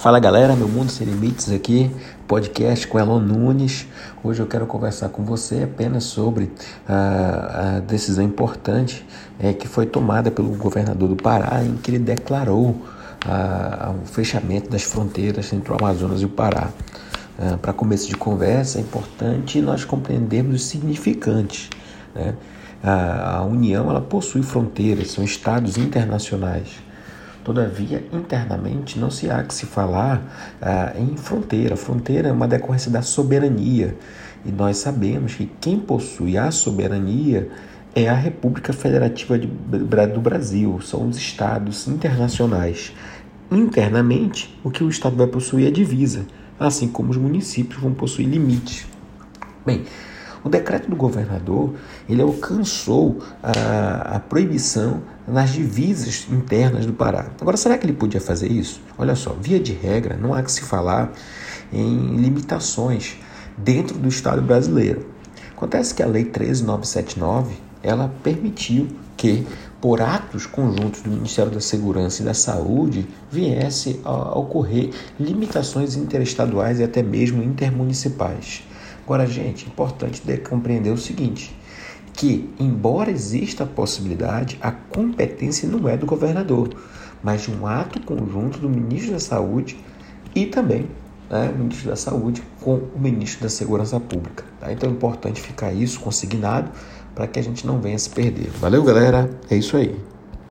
Fala galera, meu mundo sem limites aqui, podcast com Elon Nunes. Hoje eu quero conversar com você apenas sobre a, a decisão importante é, que foi tomada pelo governador do Pará, em que ele declarou a, o fechamento das fronteiras entre o Amazonas e o Pará. Ah, Para começo de conversa, é importante nós compreendermos os significantes. Né? A, a União ela possui fronteiras, são estados internacionais. Todavia, internamente, não se há que se falar ah, em fronteira. Fronteira é uma decorrência da soberania. E nós sabemos que quem possui a soberania é a República Federativa de, do Brasil, são os estados internacionais. Internamente, o que o estado vai possuir é divisa, assim como os municípios vão possuir limites. Bem, o decreto do governador ele alcançou a, a, proibição nas divisas internas do Pará. Agora, será que ele podia fazer isso? Olha só, via de regra, não há que se falar em limitações dentro do Estado brasileiro. Acontece que a Lei 13979 ela permitiu que por atos conjuntos do Ministério da Segurança e da Saúde viesse a ocorrer limitações interestaduais e até mesmo intermunicipais. Agora, gente, é importante compreender o seguinte: que, embora exista a possibilidade, a competência não é do governador, mas de um ato conjunto do ministro da Saúde e também né, o ministro da Saúde com o ministro da Segurança Pública. Tá? Então é importante ficar isso consignado para que a gente não venha se perder. Valeu, galera? É isso aí.